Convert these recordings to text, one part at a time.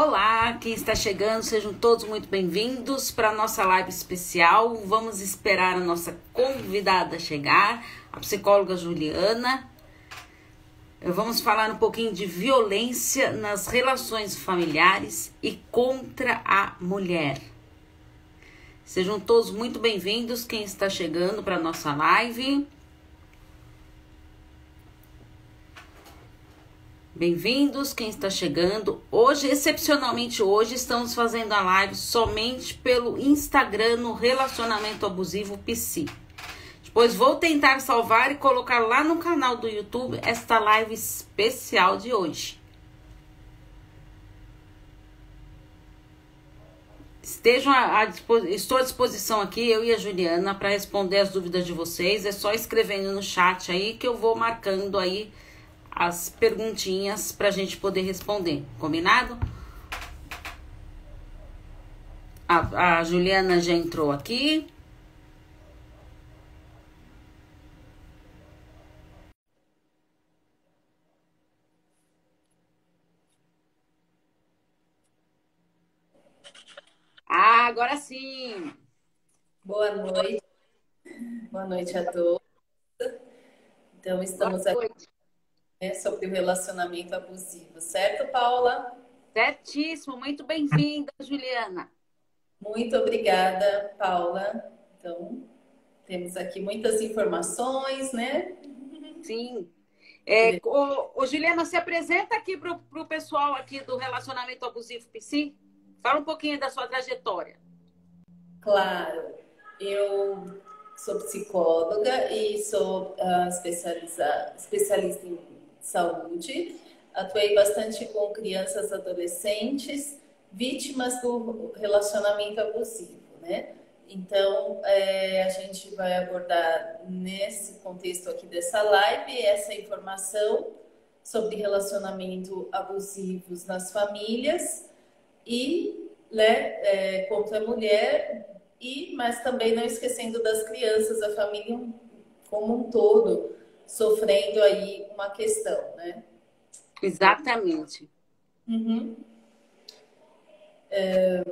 Olá, quem está chegando, sejam todos muito bem-vindos para a nossa live especial. Vamos esperar a nossa convidada chegar, a psicóloga Juliana. Vamos falar um pouquinho de violência nas relações familiares e contra a mulher. Sejam todos muito bem-vindos, quem está chegando para a nossa live. Bem-vindos, quem está chegando. Hoje, excepcionalmente hoje, estamos fazendo a live somente pelo Instagram no Relacionamento Abusivo PC. Depois vou tentar salvar e colocar lá no canal do YouTube esta live especial de hoje. Estejam à disposição, estou à disposição aqui, eu e a Juliana, para responder as dúvidas de vocês. É só escrevendo no chat aí que eu vou marcando aí as perguntinhas para a gente poder responder. Combinado? A, a Juliana já entrou aqui. Ah, agora sim. Boa noite. Boa noite a todos. Então, estamos aqui né, sobre o relacionamento abusivo, certo, Paula? Certíssimo, muito bem-vinda, Juliana. Muito obrigada, Paula. Então, temos aqui muitas informações, né? Sim. É, o, o, Juliana, se apresenta aqui para o pessoal aqui do Relacionamento Abusivo PC. Fala um pouquinho da sua trajetória. Claro. Eu sou psicóloga e sou uh, especialista em saúde. Atuei bastante com crianças adolescentes vítimas do relacionamento abusivo, né? Então, é, a gente vai abordar nesse contexto aqui dessa live essa informação sobre relacionamento abusivos nas famílias e né, é, contra a mulher e mas também não esquecendo das crianças, a família como um todo, sofrendo aí uma questão, né? Exatamente. Uhum. É...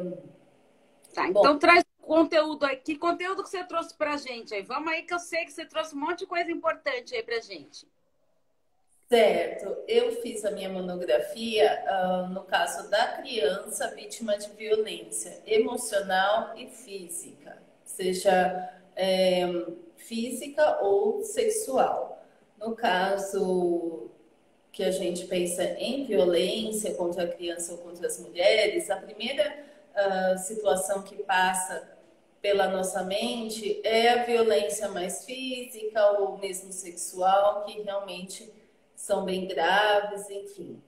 Tá, então Bom, traz conteúdo aí. Que conteúdo que você trouxe pra gente aí? Vamos aí que eu sei que você trouxe um monte de coisa importante aí pra gente. Certo, eu fiz a minha monografia uh, no caso da criança vítima de violência emocional e física, seja é, física ou sexual. No caso que a gente pensa em violência contra a criança ou contra as mulheres, a primeira uh, situação que passa pela nossa mente é a violência mais física ou mesmo sexual, que realmente são bem graves, enfim.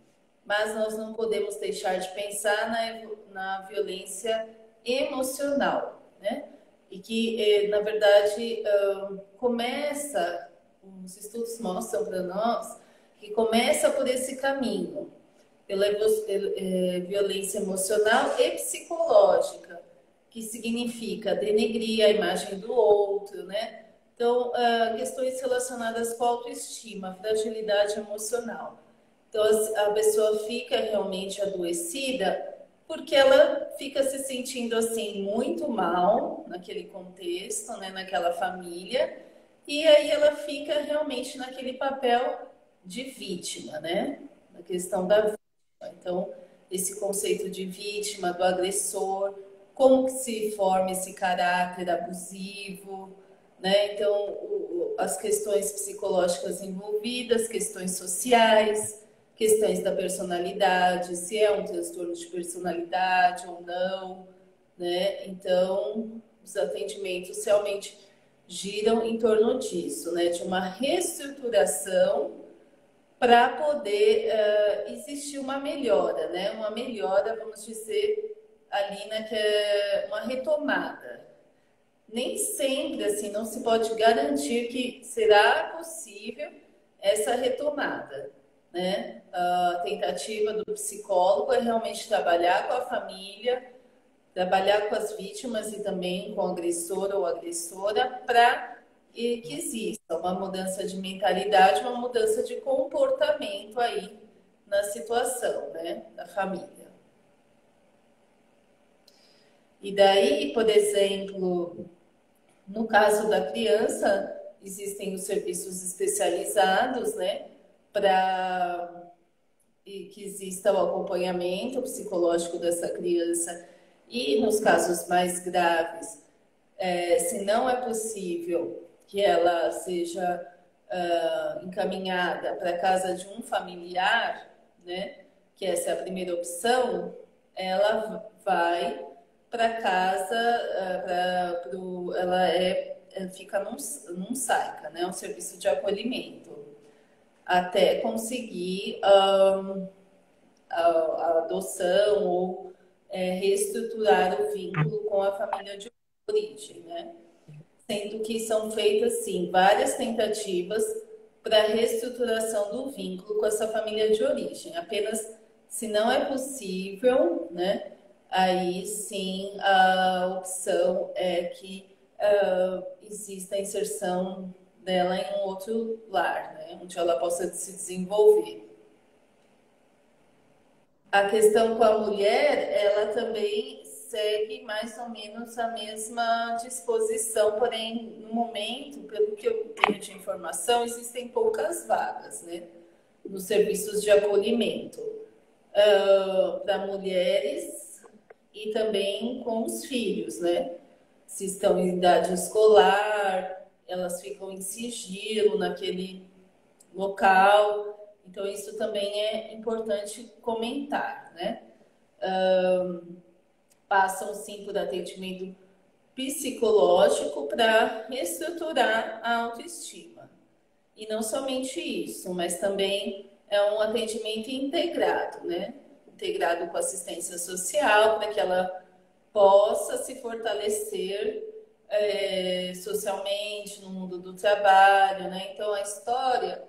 Mas nós não podemos deixar de pensar na, na violência emocional, né? E que, eh, na verdade, uh, começa os estudos mostram para nós que começa por esse caminho, pela é, violência emocional e psicológica, que significa denegrir a imagem do outro, né? Então, ah, questões relacionadas com autoestima, fragilidade emocional. Então, a pessoa fica realmente adoecida porque ela fica se sentindo assim muito mal naquele contexto, né, naquela família, e aí ela fica realmente naquele papel de vítima, né? Na questão da vítima. Então, esse conceito de vítima, do agressor, como que se forma esse caráter abusivo, né? Então, o, as questões psicológicas envolvidas, questões sociais, questões da personalidade, se é um transtorno de personalidade ou não, né? Então, os atendimentos realmente giram em torno disso, né? De uma reestruturação para poder uh, existir uma melhora, né? Uma melhora, vamos dizer, ali, né? Que é uma retomada. Nem sempre, assim, não se pode garantir que será possível essa retomada, né? A tentativa do psicólogo é realmente trabalhar com a família, trabalhar com as vítimas e também com o agressor ou agressora para que exista uma mudança de mentalidade, uma mudança de comportamento aí na situação, né, da família. E daí, por exemplo, no caso da criança, existem os serviços especializados, né, para que exista o acompanhamento psicológico dessa criança e nos casos mais graves, é, se não é possível que ela seja uh, encaminhada para casa de um familiar, né, que essa é a primeira opção, ela vai para casa, uh, pra, pro, ela é, fica num, num SAICA, né, um serviço de acolhimento, até conseguir um, a, a, adoção ou é, reestruturar o vínculo com a família de origem, né? Sendo que são feitas, sim, várias tentativas para reestruturação do vínculo com essa família de origem. Apenas se não é possível, né? Aí sim a opção é que uh, exista a inserção dela em um outro lar, né? Onde ela possa se desenvolver. A questão com a mulher, ela também segue mais ou menos a mesma disposição, porém, no momento, pelo que eu tenho de informação, existem poucas vagas, né? Nos serviços de acolhimento uh, para mulheres e também com os filhos, né? Se estão em idade escolar, elas ficam em sigilo naquele local. Então, isso também é importante comentar, né? Uh, passam sim por atendimento psicológico para reestruturar a autoestima. E não somente isso, mas também é um atendimento integrado, né? Integrado com assistência social, para que ela possa se fortalecer é, socialmente no mundo do trabalho, né? Então a história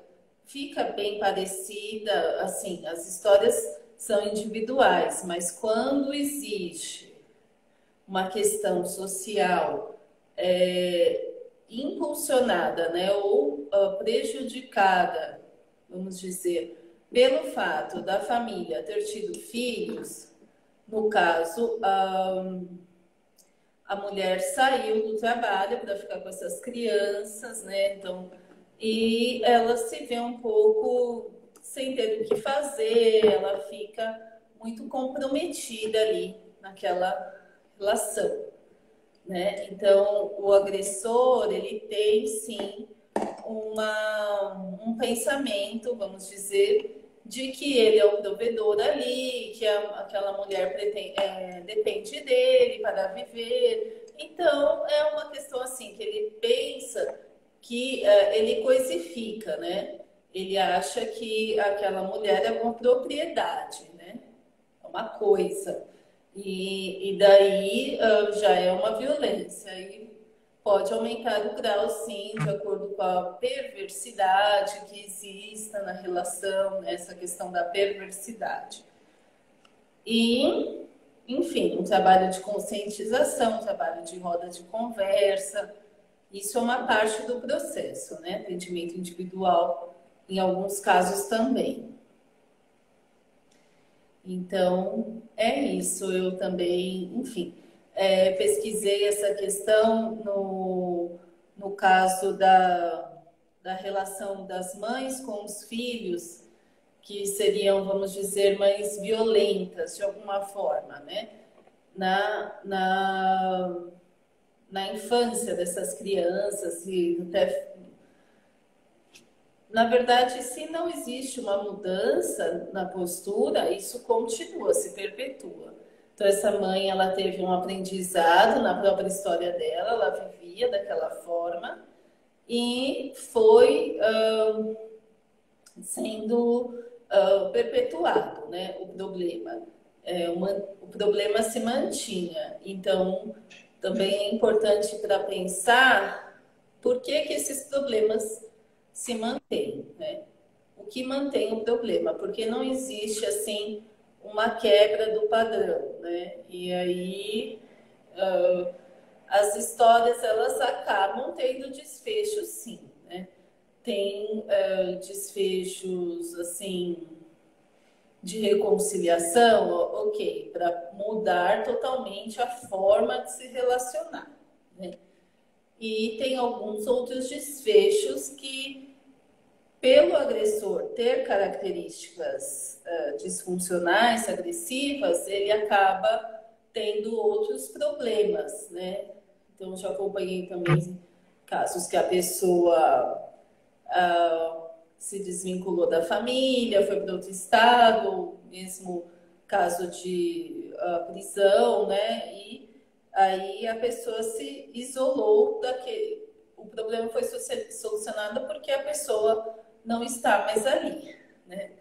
fica bem parecida, assim, as histórias são individuais, mas quando existe uma questão social é, impulsionada né, ou uh, prejudicada, vamos dizer, pelo fato da família ter tido filhos, no caso, um, a mulher saiu do trabalho para ficar com essas crianças, né? Então, e ela se vê um pouco sem ter o que fazer, ela fica muito comprometida ali naquela relação. Né? Então, o agressor, ele tem sim uma, um pensamento, vamos dizer, de que ele é o provedor ali, que a, aquela mulher pretende, é, depende dele para viver. Então, é uma questão assim, que ele pensa que é, ele coisifica, né? Ele acha que aquela mulher é uma propriedade, né? É uma coisa. E, e daí uh, já é uma violência. E pode aumentar o grau, sim, de acordo com a perversidade que exista na relação, né, essa questão da perversidade. E, enfim, um trabalho de conscientização, um trabalho de roda de conversa. Isso é uma parte do processo, né? Atendimento individual, em alguns casos também. Então, é isso. Eu também, enfim, é, pesquisei essa questão no, no caso da, da relação das mães com os filhos, que seriam, vamos dizer, mães violentas de alguma forma, né? Na, na, na infância dessas crianças e até na verdade, se não existe uma mudança na postura, isso continua, se perpetua. Então, essa mãe, ela teve um aprendizado na própria história dela, ela vivia daquela forma e foi uh, sendo uh, perpetuado, né, o problema. É, uma, o problema se mantinha. Então, também é importante para pensar por que, que esses problemas se mantém, né? O que mantém o problema, porque não existe assim uma quebra do padrão, né? E aí uh, as histórias elas acabam tendo desfechos, sim, né? Tem uh, desfechos assim de reconciliação, ok, para mudar totalmente a forma de se relacionar. Né? E tem alguns outros desfechos que, pelo agressor ter características uh, disfuncionais, agressivas, ele acaba tendo outros problemas, né? Então, já acompanhei também casos que a pessoa uh, se desvinculou da família, foi para outro estado, mesmo caso de uh, prisão, né? E aí a pessoa se isolou daquele. O problema foi solucionado porque a pessoa não está mais ali, né?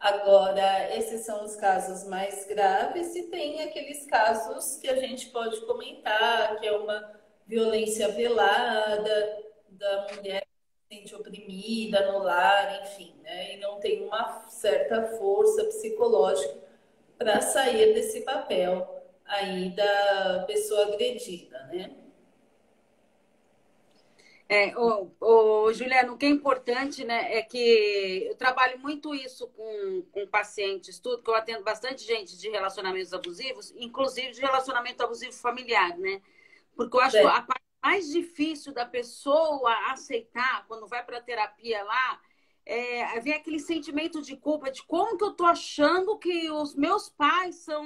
Agora, esses são os casos mais graves e tem aqueles casos que a gente pode comentar, que é uma violência velada da mulher sente oprimida no lar, enfim, né? E não tem uma certa força psicológica para sair desse papel aí da pessoa agredida, né? É, o, o Juliano, o que é importante, né, é que eu trabalho muito isso com, com pacientes, tudo, que eu atendo bastante gente de relacionamentos abusivos, inclusive de relacionamento abusivo familiar, né? Porque eu acho é. que a parte mais difícil da pessoa aceitar quando vai para terapia lá é, vem aquele sentimento de culpa de como que eu tô achando que os meus pais são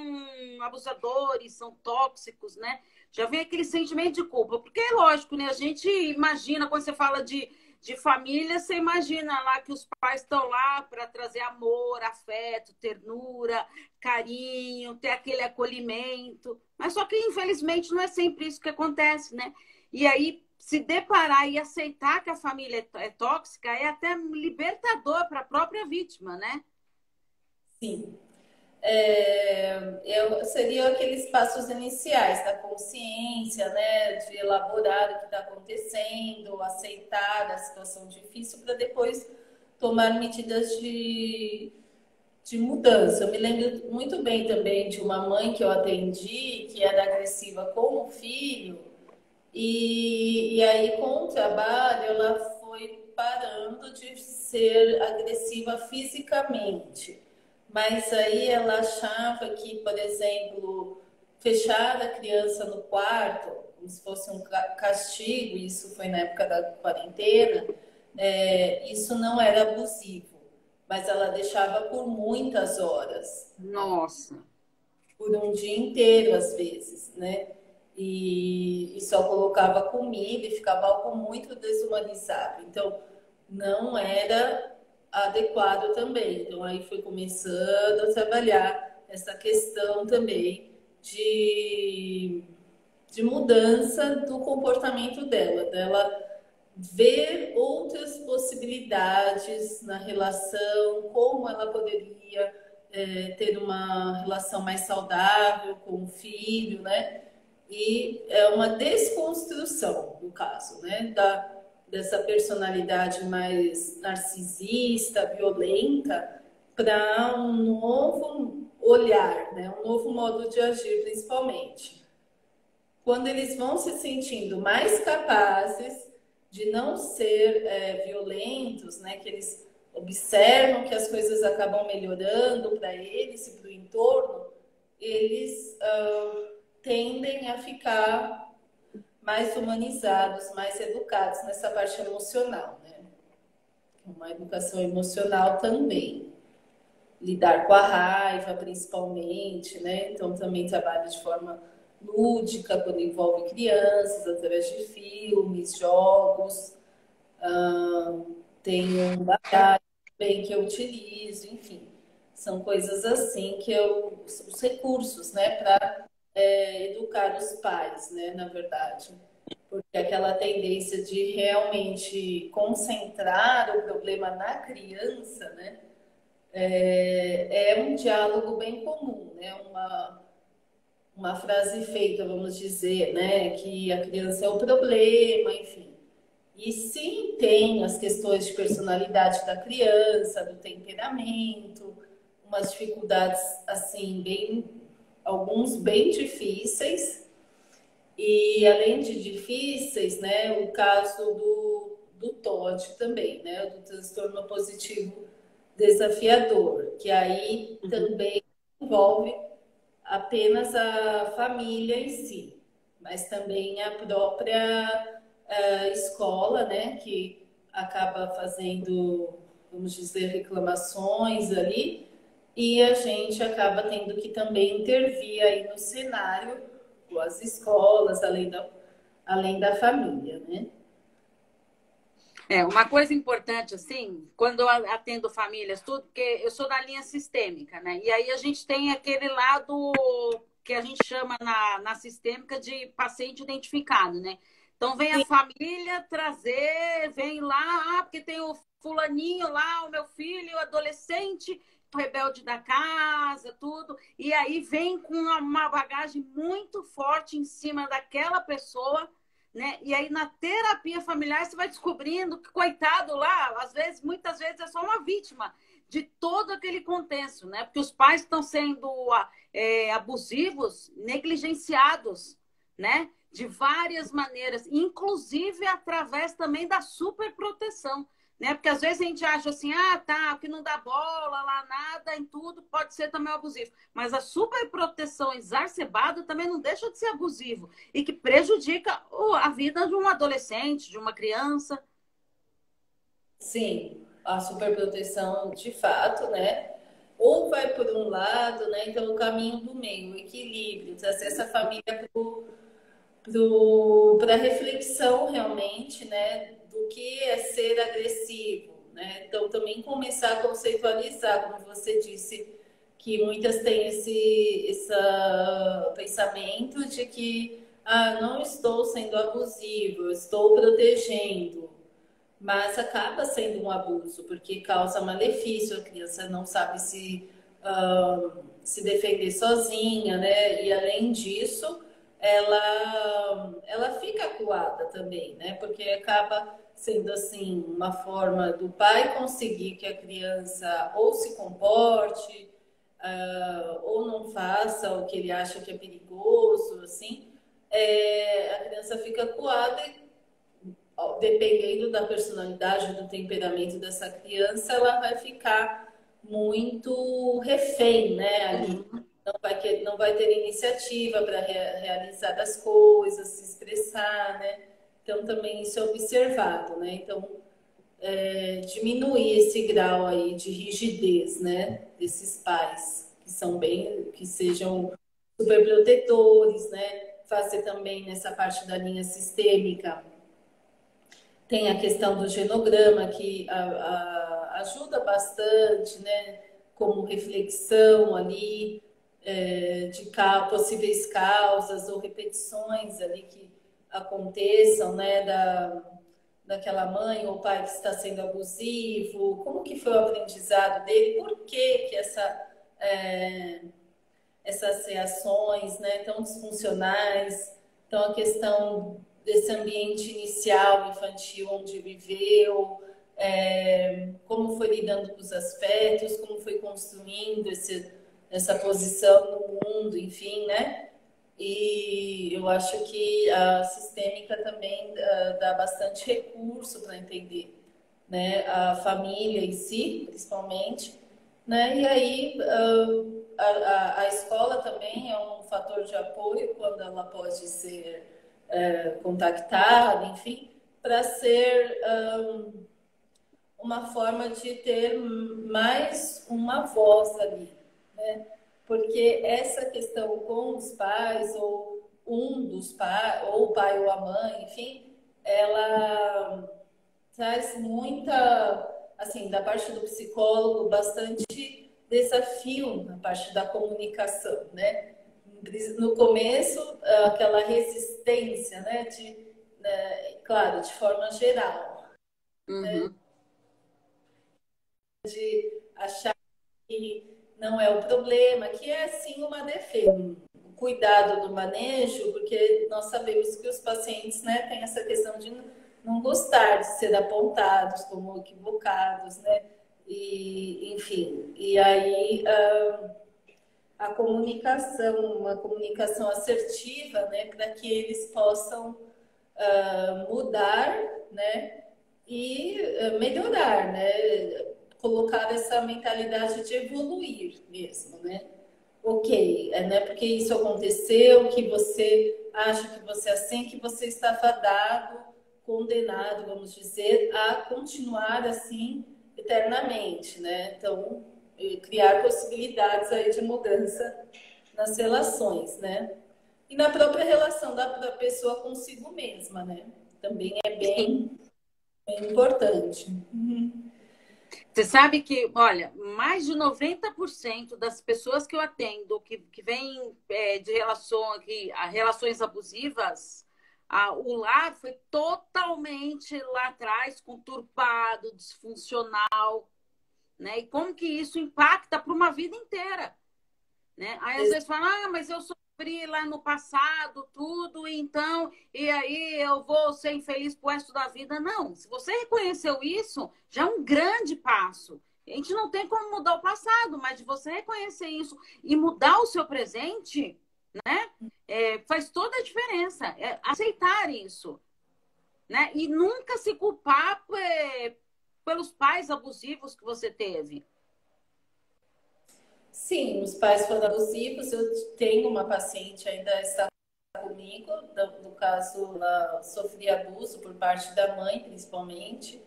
abusadores, são tóxicos, né? Já vem aquele sentimento de culpa, porque é lógico, né? A gente imagina quando você fala de, de família, você imagina lá que os pais estão lá para trazer amor, afeto, ternura, carinho, ter aquele acolhimento. Mas só que infelizmente não é sempre isso que acontece, né? E aí, se deparar e aceitar que a família é, é tóxica é até libertador para a própria vítima, né? Sim. É, eu, seriam aqueles passos iniciais da consciência, né, de elaborar o que está acontecendo, aceitar a situação difícil para depois tomar medidas de, de mudança. Eu me lembro muito bem também de uma mãe que eu atendi que era agressiva com o filho e, e aí, com o trabalho, ela foi parando de ser agressiva fisicamente. Mas aí ela achava que, por exemplo, fechar a criança no quarto, como se fosse um castigo, isso foi na época da quarentena, é, isso não era abusivo. Mas ela deixava por muitas horas. Nossa! Por um dia inteiro, às vezes, né? E, e só colocava comida e ficava algo muito desumanizado. Então, não era adequado também. Então, aí foi começando a trabalhar essa questão também de, de mudança do comportamento dela, dela ver outras possibilidades na relação, como ela poderia é, ter uma relação mais saudável com o filho, né? E é uma desconstrução, no caso, né, da, dessa personalidade mais narcisista, violenta, para um novo olhar, né, um novo modo de agir, principalmente. Quando eles vão se sentindo mais capazes de não ser é, violentos, né, que eles observam que as coisas acabam melhorando para eles e para o entorno, eles uh, tendem a ficar mais humanizados, mais educados nessa parte emocional, né? Uma educação emocional também. Lidar com a raiva, principalmente, né? Então, também trabalho de forma lúdica, quando envolve crianças, através de filmes, jogos. Uh, tenho um baralho também que eu utilizo, enfim. São coisas assim que eu... Os recursos, né? Para é, educar os pais, né, na verdade. Porque aquela tendência de realmente concentrar o problema na criança, né, é, é um diálogo bem comum, né, uma, uma frase feita, vamos dizer, né, que a criança é o problema, enfim. E sim, tem as questões de personalidade da criança, do temperamento, umas dificuldades assim bem alguns bem difíceis. E além de difíceis, né, o caso do, do TOD também, né, do transtorno positivo desafiador, que aí uhum. também envolve apenas a família em si, mas também a própria uh, escola, né, que acaba fazendo, vamos dizer, reclamações ali, e a gente acaba tendo que também intervir aí no cenário com as escolas, além da, além da família, né? É, uma coisa importante, assim, quando eu atendo famílias, tudo, porque eu sou da linha sistêmica, né? E aí a gente tem aquele lado que a gente chama na, na sistêmica de paciente identificado, né? Então vem a família trazer, vem lá, ah, porque tem o fulaninho lá, o meu filho, o adolescente, rebelde da casa, tudo. E aí vem com uma bagagem muito forte em cima daquela pessoa né? E aí na terapia familiar você vai descobrindo que coitado lá, às vezes, muitas vezes é só uma vítima de todo aquele contexto, né? Porque os pais estão sendo é, abusivos, negligenciados, né? De várias maneiras, inclusive através também da superproteção né? Porque às vezes a gente acha assim, ah, tá, que não dá bola lá, nada, em tudo, pode ser também abusivo. Mas a superproteção exacerbada também não deixa de ser abusivo e que prejudica a vida de um adolescente, de uma criança. Sim, a superproteção de fato, né? Ou vai por um lado, né? Então o caminho do meio, o equilíbrio, trazer essa família para reflexão realmente, né? Do que é ser agressivo, né? Então, também começar a conceitualizar, como você disse, que muitas têm esse, esse pensamento de que ah, não estou sendo abusivo, estou protegendo, mas acaba sendo um abuso, porque causa malefício, a criança não sabe se, se defender sozinha, né? E além disso, ela, ela fica acuada também, né? Porque acaba sendo assim uma forma do pai conseguir que a criança ou se comporte uh, ou não faça o que ele acha que é perigoso, assim, é, a criança fica acuada e dependendo da personalidade, do temperamento dessa criança, ela vai ficar muito refém, né? Ali. Uhum. Não vai, não vai ter iniciativa para re, realizar as coisas, se expressar, né? Então, também isso é observado, né? Então, é, diminuir esse grau aí de rigidez, né? Desses pais que são bem, que sejam super protetores, né? Fazer também nessa parte da linha sistêmica. Tem a questão do genograma que a, a, ajuda bastante, né? Como reflexão ali é, de possíveis causas ou repetições ali que aconteçam, né, da, daquela mãe ou pai que está sendo abusivo, como que foi o aprendizado dele, por que que essa, é, essas reações, né, tão disfuncionais, então a questão desse ambiente inicial infantil onde viveu, é, como foi lidando com os afetos, como foi construindo esse, essa posição no mundo, enfim, né? E eu acho que a sistêmica também uh, dá bastante recurso para entender né, a família em si, principalmente. Né? E aí uh, a, a, escola também é um fator de apoio quando ela pode ser uh, contactada, enfim, para ser um, uma forma de ter mais uma voz ali. Né? Porque essa questão com os pais ou um dos pais, ou o pai ou a mãe, enfim, ela traz muita, assim, da parte do psicólogo, bastante desafio na parte da comunicação, né? No começo, aquela resistência, né? De, né? claro, de forma geral. Né? Uhum. Né? De achar que não é o problema, que é sim uma defesa. O cuidado do manejo, porque nós sabemos que os pacientes né, têm essa questão de não gostar de ser apontados como equivocados, né? E, enfim, e aí a, a comunicação, uma comunicação assertiva, né, para que eles possam uh, mudar, né, e uh, melhorar, né? Colocar essa mentalidade de evoluir mesmo, né? Ok, é, né? Porque isso aconteceu, que você acha que você é assim, que você está fadado, condenado, vamos dizer, a continuar assim eternamente, né? Então, criar possibilidades aí de mudança nas relações, né? E na própria relação da, da pessoa consigo mesma, né? Também é bem, bem importante. Uhum. Você sabe que, olha, mais de 90% das pessoas que eu atendo, que, que vêm é, de relação, que, relações abusivas, a, o lar foi totalmente lá atrás conturbado, disfuncional, né? E como que isso impacta para uma vida inteira, né? Aí às vezes fala, ah, mas eu sofri lá no passado tudo, então, e aí eu vou ser infeliz pro resto da vida. Não, se você reconheceu isso, já é um grande passo. A gente não tem como mudar o passado, mas de você reconhecer isso e mudar o seu presente, né? É, faz toda a diferença. É aceitar isso. Né? E nunca se culpar é, pelos pais abusivos que você teve. Sim, os pais foram abusivos. Eu tenho uma paciente ainda está comigo, no caso, ela sofria abuso por parte da mãe, principalmente,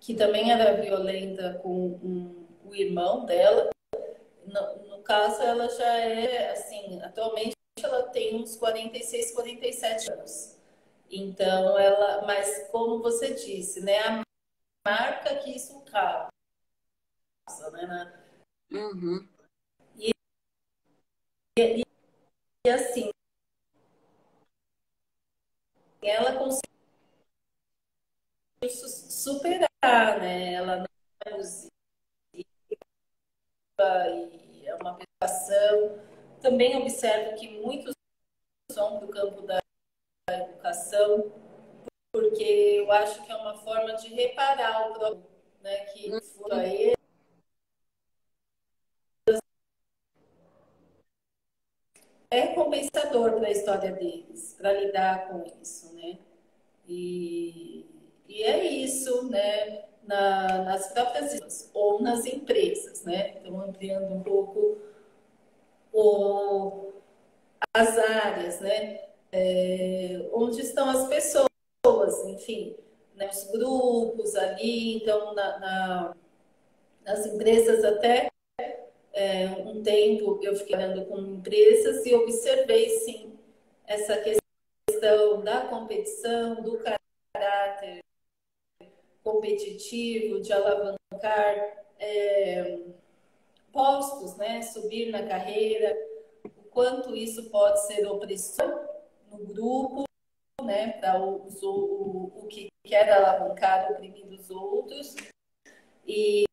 que também era violenta com um, o irmão dela. No, no caso, ela já é, assim, atualmente ela tem uns 46, 47 anos. Então, ela, mas como você disse, né, a marca que isso causa, né? Uhum. E, e, assim, ela conseguiu superar, né? Ela não é abusiva e é uma preocupação. Também observo que muitos são do campo da educação porque eu acho que é uma forma de reparar o problema, né, que foi É compensador para a história deles, para lidar com isso, né? E, e é isso, né? Na, nas próprias ou nas empresas, né? Então, ampliando um pouco o, as áreas, né? É, onde estão as pessoas enfim, né, os grupos ali, então na, na, nas empresas até é, um tempo eu fiquei olhando com empresas e observei sim essa questão da competição, do caráter competitivo, de alavancar é, postos, né, subir na carreira, o quanto isso pode ser opressor no grupo né, para o, o, o que quer alavancar, oprimir os outros. E,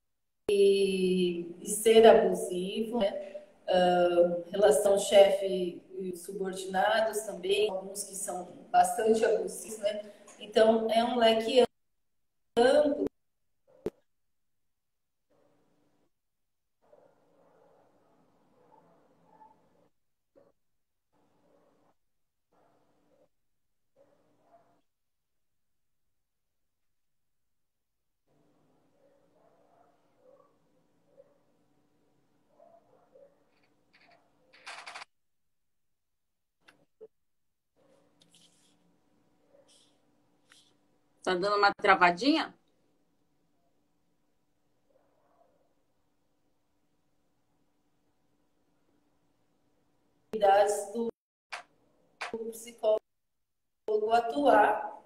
e, e ser abusivo, né? Uh, relação chefe e subordinados também, alguns que são bastante abusivos, né? Então, é um leque amplo Tá dando uma travadinha? do psicólogo atuar,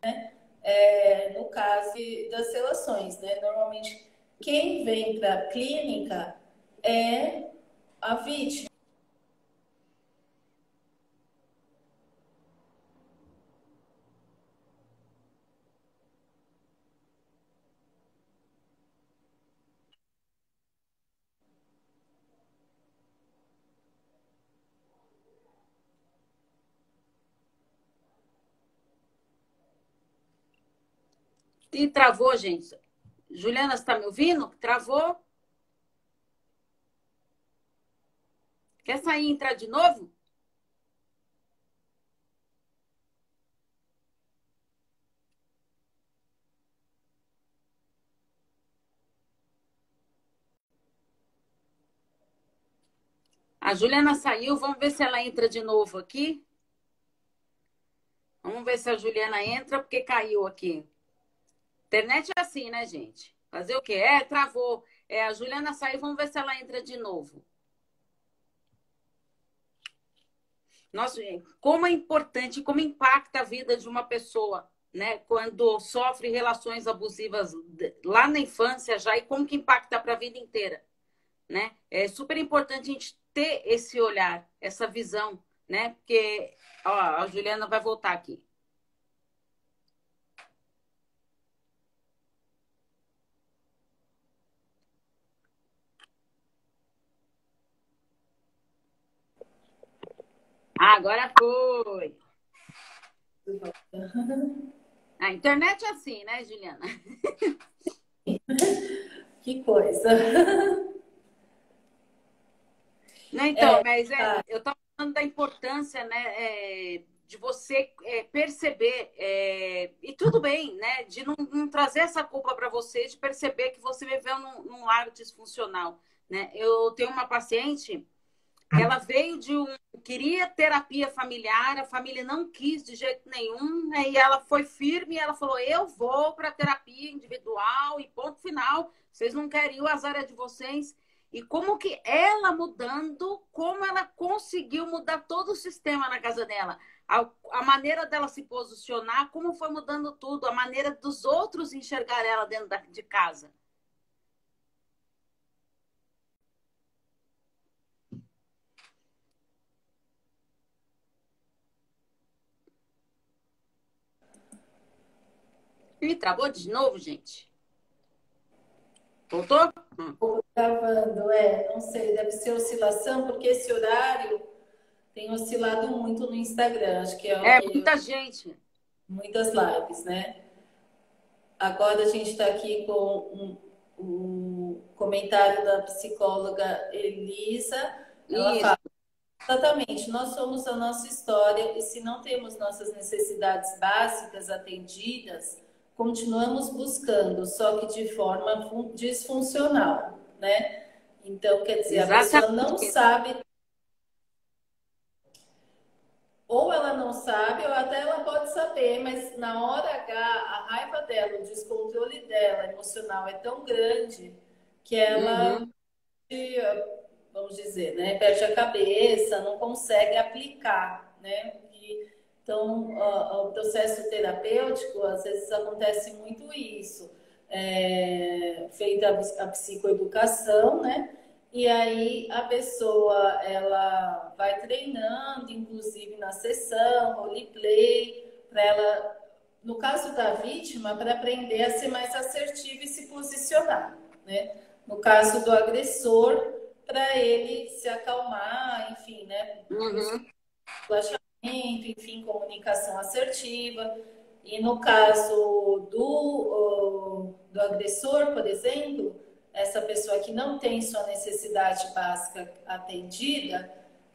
né? É, no caso das relações, né? Normalmente, quem vem para a clínica é a vítima. E travou, gente. Juliana, você está me ouvindo? Travou? Quer sair e entrar de novo? A Juliana saiu, vamos ver se ela entra de novo aqui. Vamos ver se a Juliana entra, porque caiu aqui. Internet é assim, né, gente? Fazer o quê? É, travou. É, a Juliana saiu, vamos ver se ela entra de novo. Nossa, como é importante, como impacta a vida de uma pessoa, né? Quando sofre relações abusivas lá na infância já e como que impacta para a vida inteira, né? É super importante a gente ter esse olhar, essa visão, né? Porque, ó, a Juliana vai voltar aqui. Agora foi. A internet é assim, né, Juliana? Que coisa. Né, então, é, mas é, tá. eu estava falando da importância, né, é, de você é, perceber, é, e tudo bem, né, de não, não trazer essa culpa para você, de perceber que você viveu num, num lar disfuncional, né? Eu tenho uma paciente ela veio de um. queria terapia familiar, a família não quis de jeito nenhum, né? e ela foi firme ela falou: Eu vou para terapia individual e ponto final. Vocês não querem, o azar é de vocês. E como que ela mudando, como ela conseguiu mudar todo o sistema na casa dela. A, a maneira dela se posicionar, como foi mudando tudo, a maneira dos outros enxergar ela dentro da, de casa. Ih, travou de novo, gente? Voltou? Hum. Gravando, é, não sei, deve ser oscilação, porque esse horário tem oscilado muito no Instagram, acho que é. É, muita gente. Muitas lives, né? Agora a gente está aqui com um, um, comentário da psicóloga Elisa. Ela Isso. fala Exatamente, nós somos a nossa história e se não temos nossas necessidades básicas atendidas, continuamos buscando, só que de forma disfuncional, né? Então, quer dizer, Exatamente. a pessoa não sabe. Ou ela não sabe, ou até ela pode saber, mas na hora H, a raiva dela, o descontrole dela emocional é tão grande que ela, uhum. vamos dizer, né, perde a cabeça, não consegue aplicar, né? Então, o processo terapêutico, às vezes acontece muito isso. É, feita a psicoeducação, né? E aí a pessoa ela vai treinando, inclusive na sessão, roleplay, para ela, no caso da vítima, para aprender a ser mais assertiva e se posicionar, né? No caso do agressor, para ele se acalmar, enfim, né? Uhum enfim, comunicação assertiva. E no caso do, do agressor, por exemplo, essa pessoa que não tem sua necessidade básica atendida,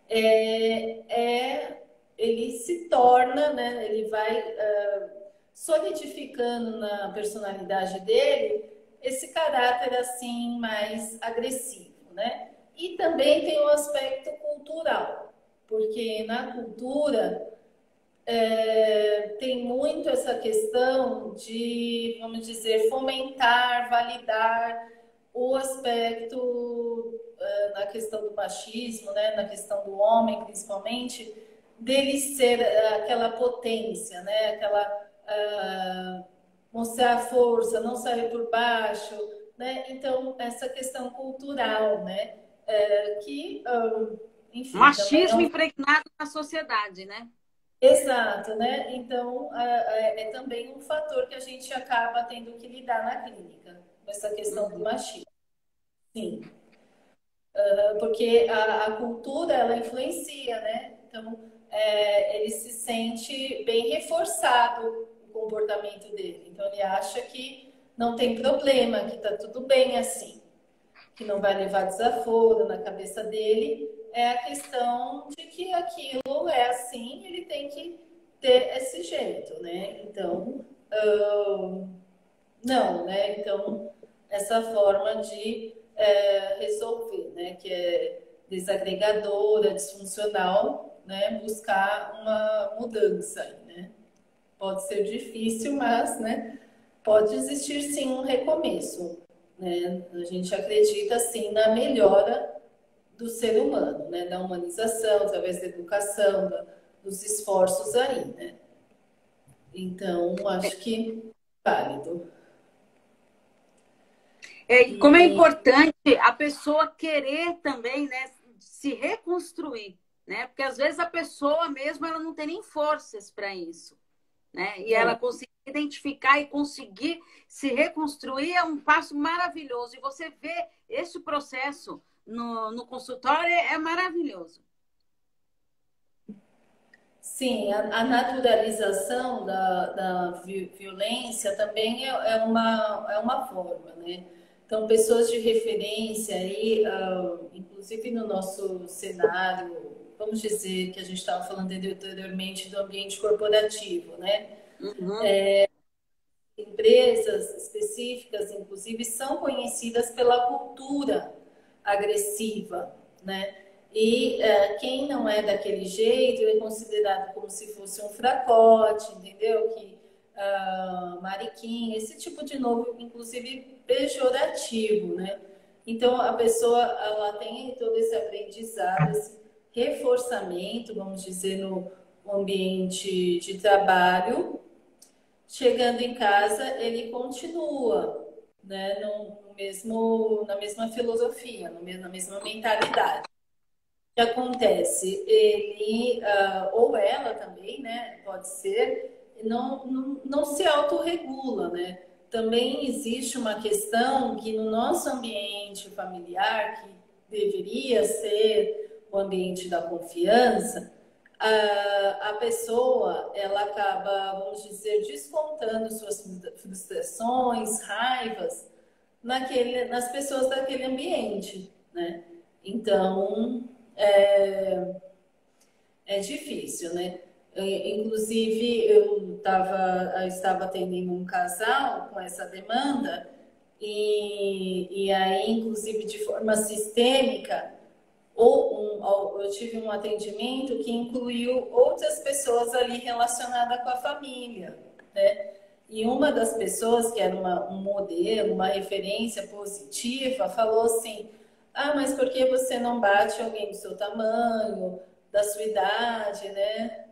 é, é ele se torna, né, ele vai uh, solidificando na personalidade dele esse caráter assim mais agressivo, né? E também tem o aspecto cultural porque na cultura é, tem muito essa questão de, vamos dizer, fomentar, validar o aspecto é, na questão do machismo, né, na questão do homem principalmente, dele ser aquela potência, né, aquela uh, mostrar força, não sair por baixo, né? Então essa questão cultural, né, é, que uh, enfim, Machismo é um... impregnado na sociedade, né? Exato, né? Então, é, é, também um fator que a gente acaba tendo que lidar na clínica, essa questão do uhum. machismo. Sim. Uh, porque a, a, cultura, ela influencia, né? Então, é, ele se sente bem reforçado o comportamento dele. Então, ele acha que não tem problema, que tá tudo bem assim, que não vai levar desaforo na cabeça dele, é a questão de que aquilo é assim, ele tem que ter esse jeito, né? Então, uh, não, né? Então, essa forma de é, resolver, né? Que é desagregadora, disfuncional, né, buscar uma mudança, né? Pode ser difícil, mas, né, pode existir sim um recomeço, né? A gente acredita sim na melhora do ser humano, né, da humanização através da educação, da, dos esforços aí, né? Então, acho que válido. É, como é importante a pessoa querer também, né, se reconstruir, né? Porque às vezes a pessoa mesmo ela não tem nem forças para isso, né? E é. ela conseguir identificar e conseguir se reconstruir é um passo maravilhoso. E você vê esse processo no, no consultório é maravilhoso. Sim, a, a naturalização da, da violência também é, é, uma, é uma forma, né? Então, pessoas de referência aí, uh, inclusive no nosso cenário, vamos dizer que a gente estava falando anteriormente do ambiente corporativo, né? Uhum. É, empresas específicas, inclusive, são conhecidas pela cultura agressiva, né? E uh, quem não é daquele jeito é considerado como se fosse um fracote, entendeu? Que uh, mariquinha, esse tipo de novo, inclusive pejorativo, né? Então a pessoa ela tem todo esse aprendizado, esse reforçamento, vamos dizer, no ambiente de trabalho. Chegando em casa, ele continua, né? No mesmo, na mesma filosofia, na mesma mentalidade. O que acontece? Ele, uh, ou ela também, né? Pode ser, não, não, não se autorregula, né? Também existe uma questão que no nosso ambiente familiar, que deveria ser o ambiente da confiança, a, a pessoa ela acaba, vamos dizer, descontando suas frustrações, raivas naquele, nas pessoas daquele ambiente, né? Então é, é difícil, né? Inclusive, eu, tava, eu estava atendendo um casal com essa demanda, e, e aí, inclusive, de forma sistêmica, ou um, eu tive um atendimento que incluiu outras pessoas ali relacionadas com a família, né? E uma das pessoas, que era uma, um modelo, uma referência positiva, falou assim: Ah, mas por que você não bate alguém do seu tamanho, da sua idade, né?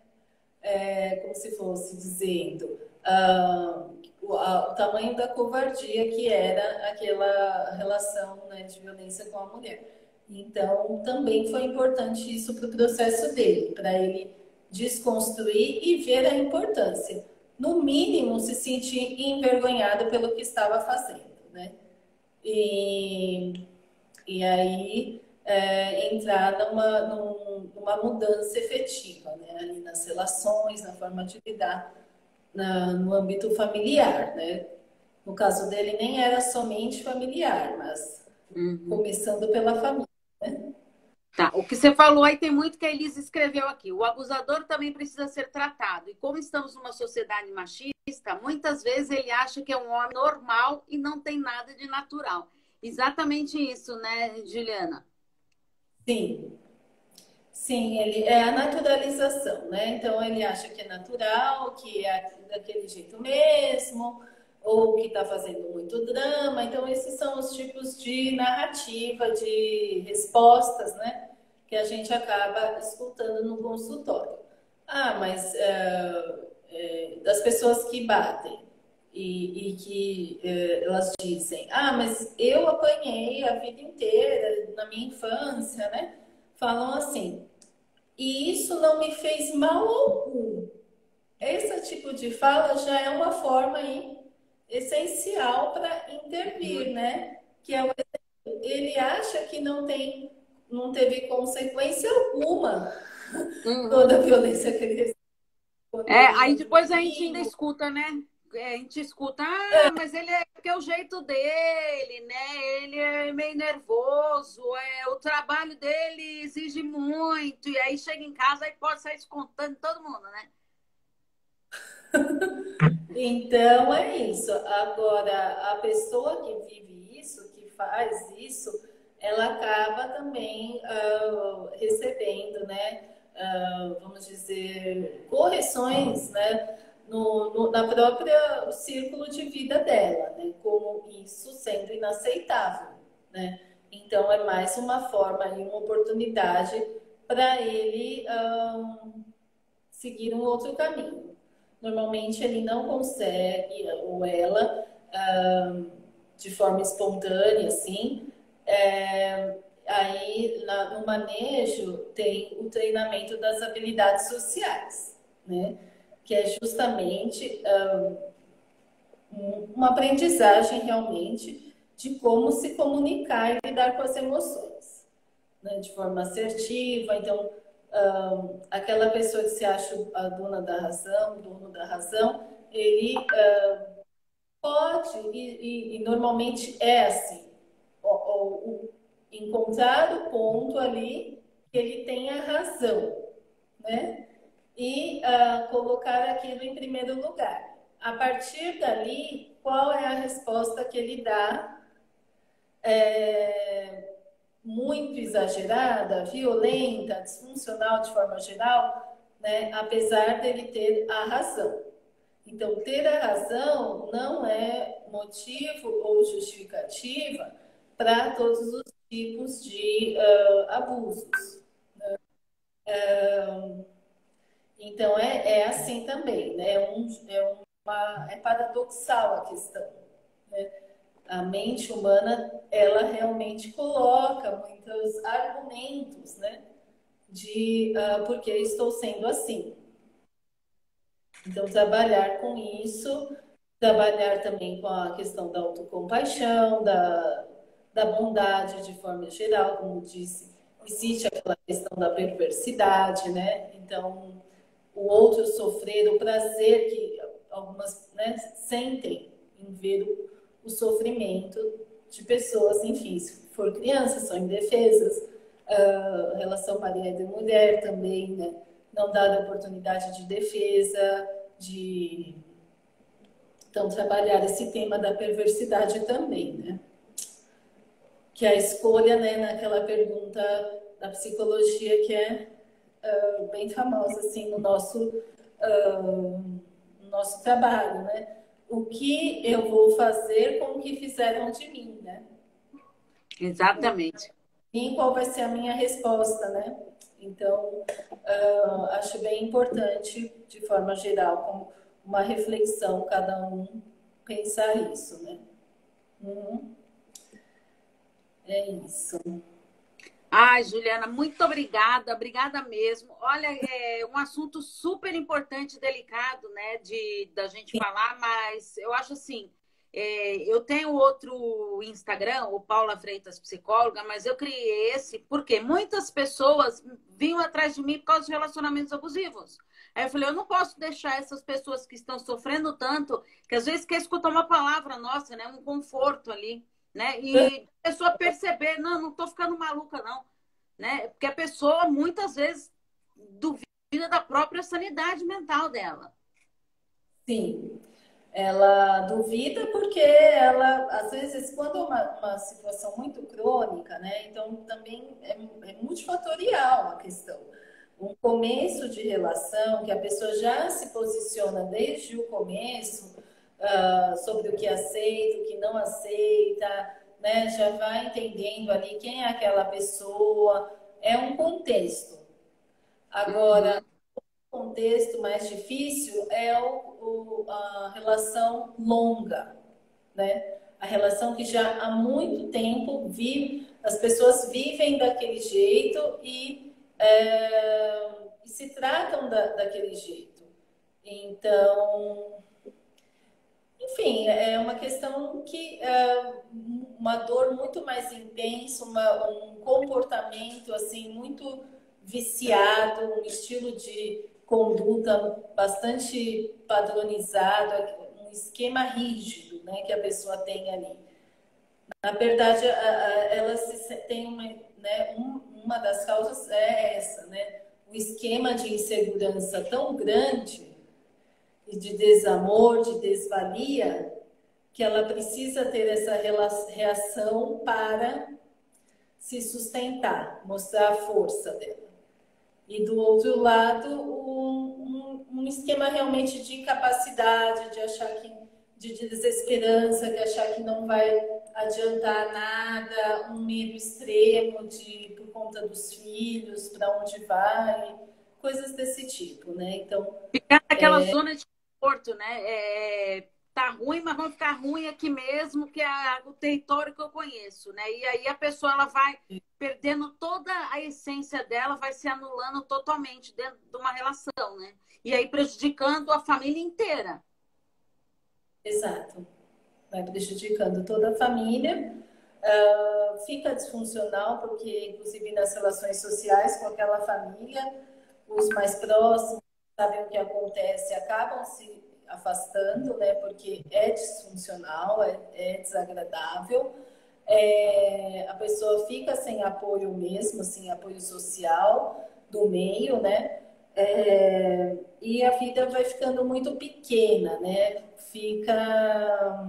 é, como se fosse dizendo uh, o, a, o, tamanho da covardia que era aquela relação né, de violência com a mulher. Então, também foi importante isso para o processo dele, para ele desconstruir e ver a importância. No mínimo, se sentir envergonhado pelo que estava fazendo, né? E, e aí é, entrar numa, numa mudança efetiva, né? Ali nas relações, na forma de lidar na, no âmbito familiar, né? No caso dele, nem era somente familiar, mas uhum. começando pela família? Tá, o que você falou aí tem muito que a Elisa escreveu aqui. O abusador também precisa ser tratado. E como estamos numa sociedade machista, muitas vezes ele acha que é um homem normal e não tem nada de natural. Exatamente isso, né, Juliana? Sim. Sim, ele é a naturalização, né? Então ele acha que é natural, que é daquele jeito mesmo, ou que está fazendo muito drama. Então esses são os tipos de narrativa, de respostas, né? Que a gente acaba escutando no consultório. Ah, mas é, é, das pessoas que batem e, e que é, elas dizem, ah, mas eu apanhei a vida inteira, na minha infância, né? Falam assim, e isso não me fez mal algum. Esse tipo de fala já é uma forma aí essencial para intervir, né? Que é o ele acha que não tem, não teve consequência alguma uhum. toda a violência que ele recebeu. É, aí depois a gente ainda escuta, né? É, a gente escuta, ah, mas ele é porque é o jeito dele, né? Ele é meio nervoso, é, o trabalho dele exige muito, e aí chega em casa e pode sair descontando todo mundo, né? então é isso. Agora, a pessoa que vive isso, que faz isso, ela acaba também uh, recebendo, né, uh, vamos dizer, correções, né, no, no, na própria círculo de vida dela, né, como isso sendo inaceitável, né. Então é mais uma forma e uma oportunidade para ele um, seguir um outro caminho. Normalmente ele não consegue ou ela um, de forma espontânea, assim, é, aí na, no manejo tem o treinamento das habilidades sociais, né? Que é justamente um, uma aprendizagem realmente de como se comunicar e lidar com as emoções, né? De forma assertiva. Então, um, aquela pessoa que se acha a dona da razão, o dono da razão, ele pode e, e, e normalmente é assim o, encontrar o ponto ali que ele tenha razão, né? E uh, colocar aquilo em primeiro lugar. A partir dali, qual é a resposta que ele dá? É, muito exagerada, violenta, disfuncional de forma geral, né? apesar dele ter a razão. Então, ter a razão não é motivo ou justificativa para todos os tipos de uh, abusos. Né? Uh, então, é, é assim também, né? É, um, é, uma, é paradoxal a questão. Né? A mente humana, ela realmente coloca muitos argumentos, né? De uh, por que estou sendo assim. Então, trabalhar com isso, trabalhar também com a questão da autocompaixão, da, da bondade de forma geral, como disse, existe aquela questão da perversidade, né? Então, o outro sofrer, o prazer que algumas né, sentem em ver o, o, sofrimento de pessoas, enfim, se for crianças, são indefesas, uh, relação marido e mulher também, né? Não dar oportunidade de defesa, de então trabalhar esse tema da perversidade também, né? Que a escolha, né, naquela pergunta da psicologia que é uh, bem famosa assim no nosso uh, no nosso trabalho, né? O que eu vou fazer com o que fizeram de mim, né? Exatamente. E qual vai ser a minha resposta, né? Então, uh, acho bem importante, de forma geral, como uma reflexão, cada um pensar isso, né? Uhum. É isso. Ai, Juliana, muito obrigada, obrigada mesmo. Olha, é um assunto super importante, delicado, né, de da gente falar, mas eu acho assim, é, eu tenho outro Instagram, o Paula Freitas Psicóloga, mas eu criei esse porque muitas pessoas vinham atrás de mim por causa de relacionamentos abusivos. Aí eu falei, eu não posso deixar essas pessoas que estão sofrendo tanto, que às vezes quer escutar uma palavra nossa, né, um conforto ali né? E a pessoa perceber, não, não estou ficando maluca, não. Né? Porque a pessoa muitas vezes duvida da própria sanidade mental dela. Sim. Ela duvida porque ela, às vezes, quando é uma, uma situação muito crônica, né? Então também é, é multifatorial a questão. Um começo de relação que a pessoa já se posiciona desde o começo uh, sobre o que aceita, o que não aceita, né? Já vai entendendo ali quem é aquela pessoa. É um contexto. Agora, o contexto mais difícil é o, o, a relação longa, né? A relação que já há muito tempo vive, as pessoas vivem daquele jeito e, é, e se tratam da, daquele jeito. Então, enfim, é uma questão que é uma dor muito mais intensa, uma, um comportamento assim muito viciado, um estilo de conduta bastante padronizado, um esquema rígido, né, que a pessoa tem ali. Na verdade, ela se tem uma, né, uma das causas é essa, né, o esquema de insegurança tão grande e de desamor, de desvalia, que ela precisa ter essa reação para se sustentar, mostrar a força dela. E do outro lado, um, um, um esquema realmente de incapacidade, de achar que de desesperança, de achar que não vai adiantar nada, um medo extremo de por conta dos filhos, para onde vai, coisas desse tipo, né? Então ficar naquela é... zona de conforto, né? É, tá ruim, mas vamos ficar ruim aqui mesmo, que é o território que eu conheço, né? E aí a pessoa ela vai perdendo toda a essência dela, vai se anulando totalmente dentro de uma relação, né? E aí prejudicando a família inteira. Exato. Vai prejudicando toda a família. Uh, fica disfuncional, porque, inclusive, nas relações sociais com aquela família, os mais próximos sabem o que acontece, acabam se afastando, né? Porque é disfuncional, é, é desagradável. É, a pessoa fica sem apoio mesmo, sem apoio social do meio, né? É, e a vida vai ficando muito pequena, né? Fica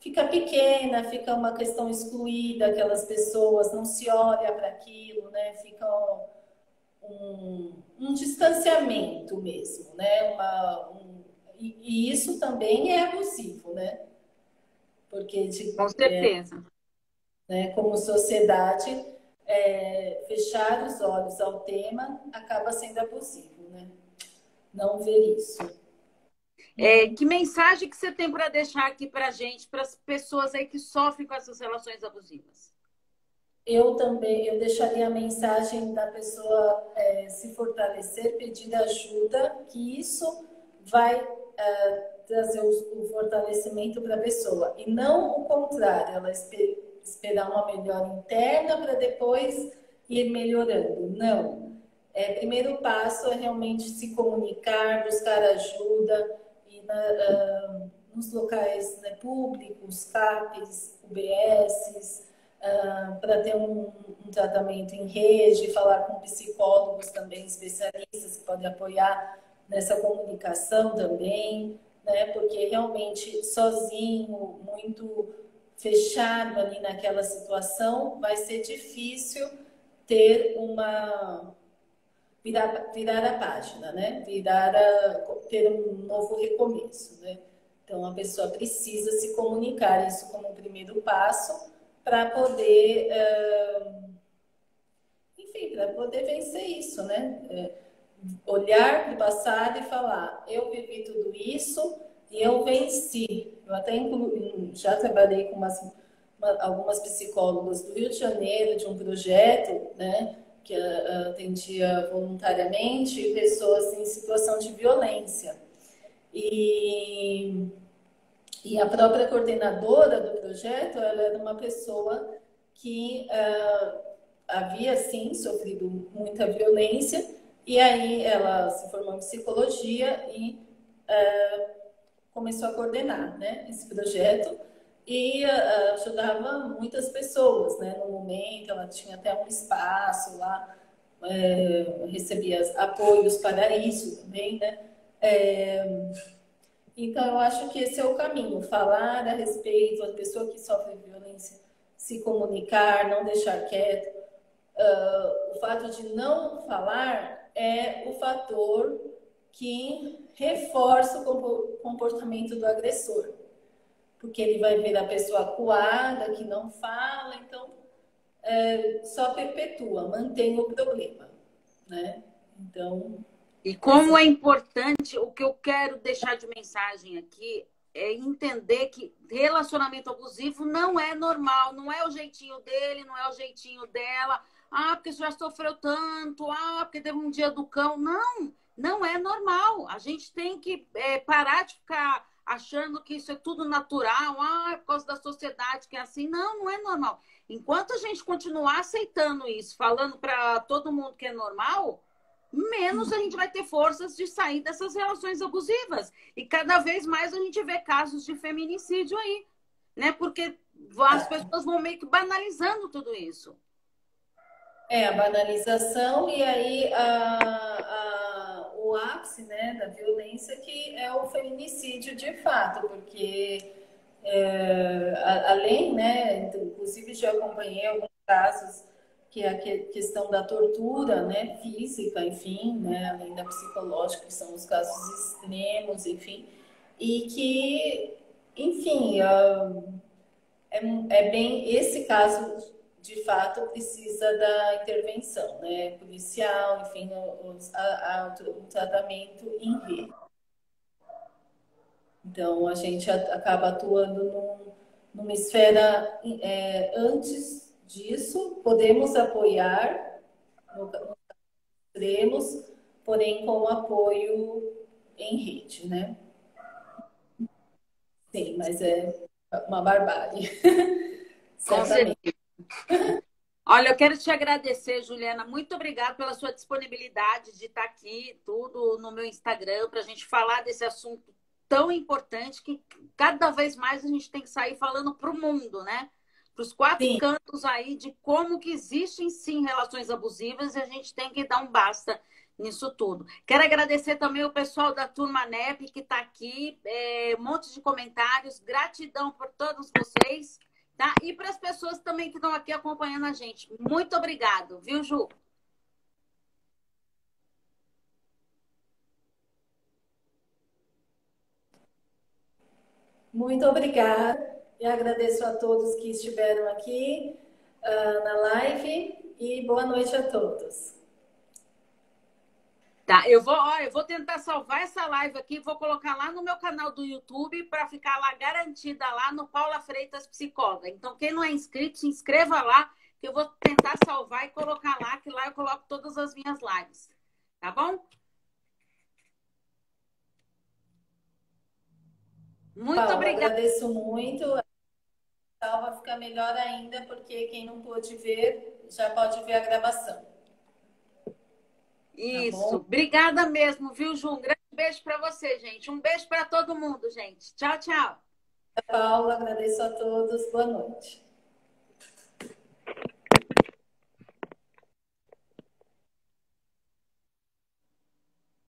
fica pequena, fica uma questão excluída, aquelas pessoas não se olha para aquilo, né? Fica um, um, distanciamento mesmo, né? Uma, um, e, e, isso também é abusivo, né? Porque de, com certeza, é, né? Como sociedade é, fechar os olhos ao tema acaba sendo abusivo, né? Não ver isso. É, que mensagem que você tem para deixar aqui para gente, para as pessoas aí que sofrem com essas relações abusivas? Eu também, eu deixaria a mensagem da pessoa é, se fortalecer, pedir ajuda, que isso vai é, trazer o, o fortalecimento para a pessoa. E não o contrário, ela esperar uma melhora interna para depois ir melhorando. Não. É, primeiro passo é realmente se comunicar, buscar ajuda e na, uh, nos locais né, públicos, CAPs, UBSs, uh, para ter um, um, tratamento em rede, falar com psicólogos também especialistas que podem apoiar nessa comunicação também, né, porque realmente sozinho, muito fechado ali naquela situação, vai ser difícil ter uma virar, virar a página, né? Virar a, ter um novo recomeço, né? Então a pessoa precisa se comunicar isso como um primeiro passo para poder, uh, enfim, para poder vencer isso, né? É, olhar para o passado e falar: eu vivi tudo isso e eu venci. Eu até já trabalhei com umas, uma, algumas psicólogas do Rio de Janeiro, de um projeto, né, que atendia voluntariamente pessoas em situação de violência. E, e a própria coordenadora do projeto, ela era uma pessoa que uh, havia, sim, sofrido muita violência, e aí ela se formou em psicologia e uh, começou a coordenar né, esse projeto e uh, ajudava muitas pessoas, né? No momento, ela tinha até um espaço lá, é, recebia apoios para isso também, né? É, então, eu acho que esse é o caminho, falar a respeito, a pessoa que sofre violência, se comunicar, não deixar quieto. Uh, o fato de não falar é o fator que reforça o comportamento do agressor. Porque ele vai ver a pessoa acuada, que não fala, então é, só perpetua, mantém o problema. Né? Então. E como é importante, o que eu quero deixar de mensagem aqui é entender que relacionamento abusivo não é normal, não é o jeitinho dele, não é o jeitinho dela. Ah, porque já sofreu tanto, ah, porque teve um dia do cão. Não, não é normal. A gente tem que é, parar de ficar achando que isso é tudo natural, ah, é por causa da sociedade que é assim. Não, não é normal. Enquanto a gente continuar aceitando isso, falando para todo mundo que é normal, menos a gente vai ter forças de sair dessas relações abusivas. E cada vez mais a gente vê casos de feminicídio aí, né? Porque as pessoas vão meio que banalizando tudo isso. É, a banalização e aí a, a, o ápice né, da violência que é o feminicídio de fato, porque é, além, né, inclusive já acompanhei alguns casos que é a questão da tortura, né, física, enfim, né, além da psicológica, que são os casos extremos, enfim, e que, enfim, é, é bem esse caso de fato precisa da intervenção, né, policial, enfim, o, a, o tratamento em rede. Então a gente acaba atuando num, numa esfera é, antes disso, podemos apoiar no, extremos, porém com apoio em rede, né? Sim, mas é uma barbárie. Com certeza. Olha, eu quero te agradecer, Juliana. Muito obrigada pela sua disponibilidade de estar aqui, tudo no meu Instagram, para a gente falar desse assunto tão importante que cada vez mais a gente tem que sair falando para o mundo, né? Para os quatro sim. cantos aí de como que existem sim relações abusivas e a gente tem que dar um basta nisso tudo. Quero agradecer também o pessoal da Turma NEP que está aqui, é, um monte de comentários, gratidão por todos vocês, tá? E para as pessoas também que estão aqui acompanhando a gente. Muito obrigado, viu, Ju? Muito obrigada. E agradeço a todos que estiveram aqui uh, na live e boa noite a todos. Tá, eu vou, ó, eu vou tentar salvar essa live aqui, vou colocar lá no meu canal do YouTube para ficar lá garantida lá no Paula Freitas Psicóloga. Então, quem não é inscrito, se inscreva lá, que eu vou tentar salvar e colocar lá, que lá eu coloco todas as minhas lives. Tá bom? Muito Paula, obrigada. Agradeço muito vai ficar melhor ainda, porque quem não pôde ver já pode ver a gravação. Tá Isso. Tá Obrigada mesmo, viu, Ju? Um grande beijo para você, gente. Um beijo para todo mundo, gente. Tchau, tchau. Paula, agradeço a todos. Boa noite.